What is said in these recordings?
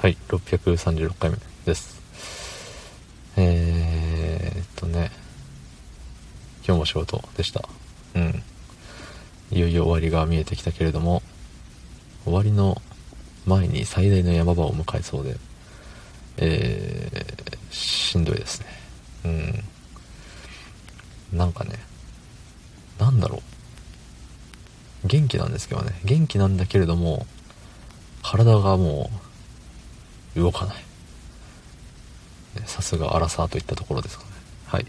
はい、636回目です。えーっとね、今日も仕事でした。うん。いよいよ終わりが見えてきたけれども、終わりの前に最大の山場を迎えそうで、えー、しんどいですね。うん。なんかね、なんだろう。元気なんですけどね。元気なんだけれども、体がもう、動かない。さすがアラサーといったところですかね。はい。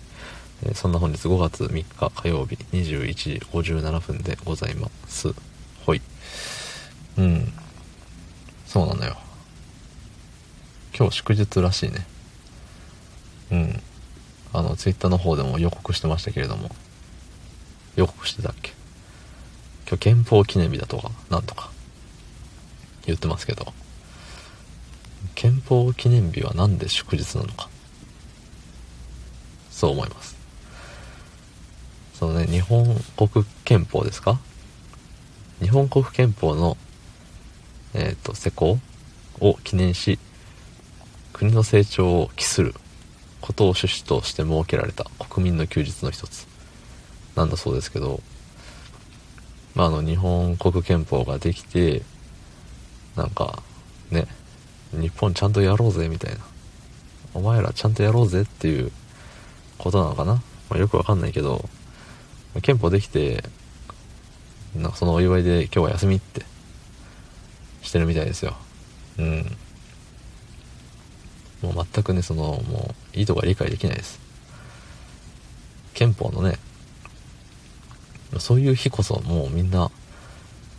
えそんな本日5月3日火曜日21時57分でございます。ほい。うん。そうなのよ。今日祝日らしいね。うん。あの、ツイッターの方でも予告してましたけれども。予告してたっけ？今日憲法記念日だとか、なんとか言ってますけど。憲法記念日は何で祝日なのか。そう思います。そのね日本国憲法ですか？日本国憲法のえっ、ー、と施行を記念し国の成長を期することを趣旨として設けられた国民の休日の一つ。なんだそうですけどまああの日本国憲法ができてなんかね日本ちゃんとやろうぜみたいな。お前らちゃんとやろうぜっていうことなのかな、まあ、よくわかんないけど憲法できてなんかそのお祝いで今日は休みってしてるみたいですよ。うん。もう全くねそのもういいとこは理解できないです。憲法のねそういう日こそもうみんな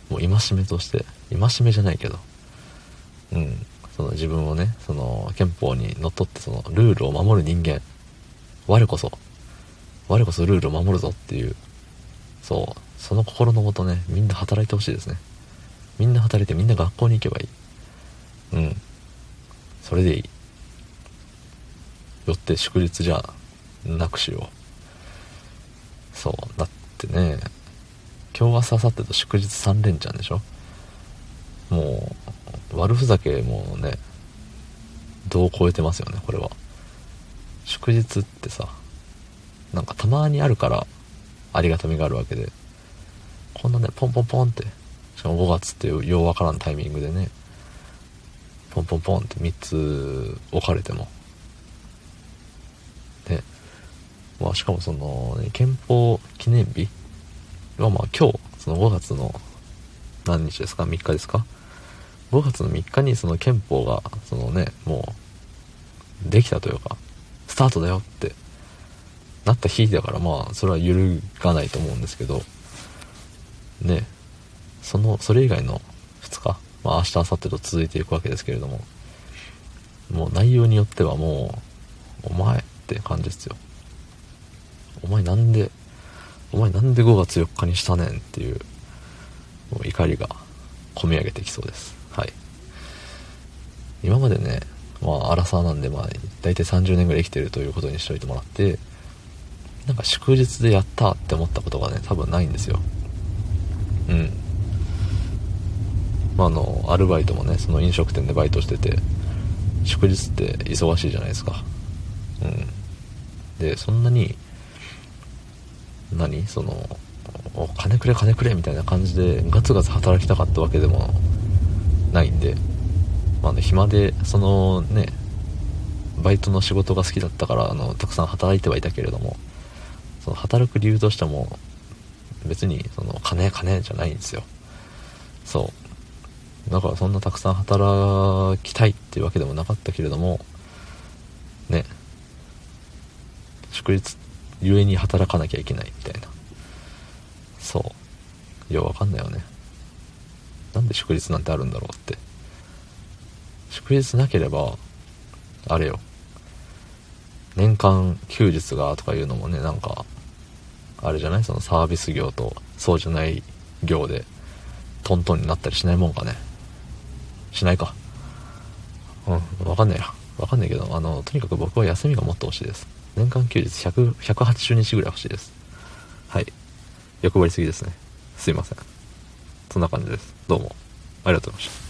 もう戒めとして戒めじゃないけど。うん。その自分をね、その憲法にのっとってそのルールを守る人間、我こそ、我こそルールを守るぞっていう、そう、その心のもとね、みんな働いてほしいですね。みんな働いてみんな学校に行けばいい。うん。それでいい。よって祝日じゃなくしよう。そう。だってね、今日明日明後日と祝日3連チャンでしょもう、悪ふざけもね、どう超えてますよね、これは。祝日ってさ、なんかたまにあるからありがたみがあるわけで、こんなね、ポンポンポンって、しかも5月っていうようわからんタイミングでね、ポンポンポンって3つ置かれても、ね、まあしかもその、ね、憲法記念日はまあ今日、その5月の何日ですか ?3 日ですか？5月の3日にその憲法が、そのね、もう、できたというか、スタートだよってなった日だから、まあ、それは揺るがないと思うんですけど、ね、その、それ以外の2日、まあ、明日、明後日と続いていくわけですけれども、もう内容によってはもう、お前って感じですよ。お前なんで、お前なんで5月4日にしたねんっていう、もう怒りが込み上げてきそうです。はい。今までね、まあ、アラサーなんで、まあ、大体30年ぐらい生きてるということにしといてもらって、なんか祝日でやったって思ったことがね、多分ないんですよ。うん。まあ、あの、アルバイトもね、その飲食店でバイトしてて、祝日って忙しいじゃないですか。うん。で、そんなに、何？そのお、金くれ金くれみたいな感じでガツガツ働きたかったわけでもないんで、まあね、暇で、そのね、バイトの仕事が好きだったから、あの、たくさん働いてはいたけれども、その働く理由としても、別に、その、金、金じゃないんですよ。そう。だからそんなたくさん働きたいっていうわけでもなかったけれども、ね、祝日ゆえに働かなきゃいけないみたいな。そう。ようわかんないよね。なんで祝日なんてあるんだろうって。祝日なければ、あれよ。年間休日がとかいうのもね、なんか、あれじゃない？そのサービス業とそうじゃない業でトントンになったりしないもんかね。しないか。うん、わかんないや。わかんないけど、あの、とにかく僕は休みがもっと欲しいです。年間休日100、180日ぐらい欲しいです。はい。欲張りすぎですね。すいません。そんな感じです。どうも。ありがとうございました。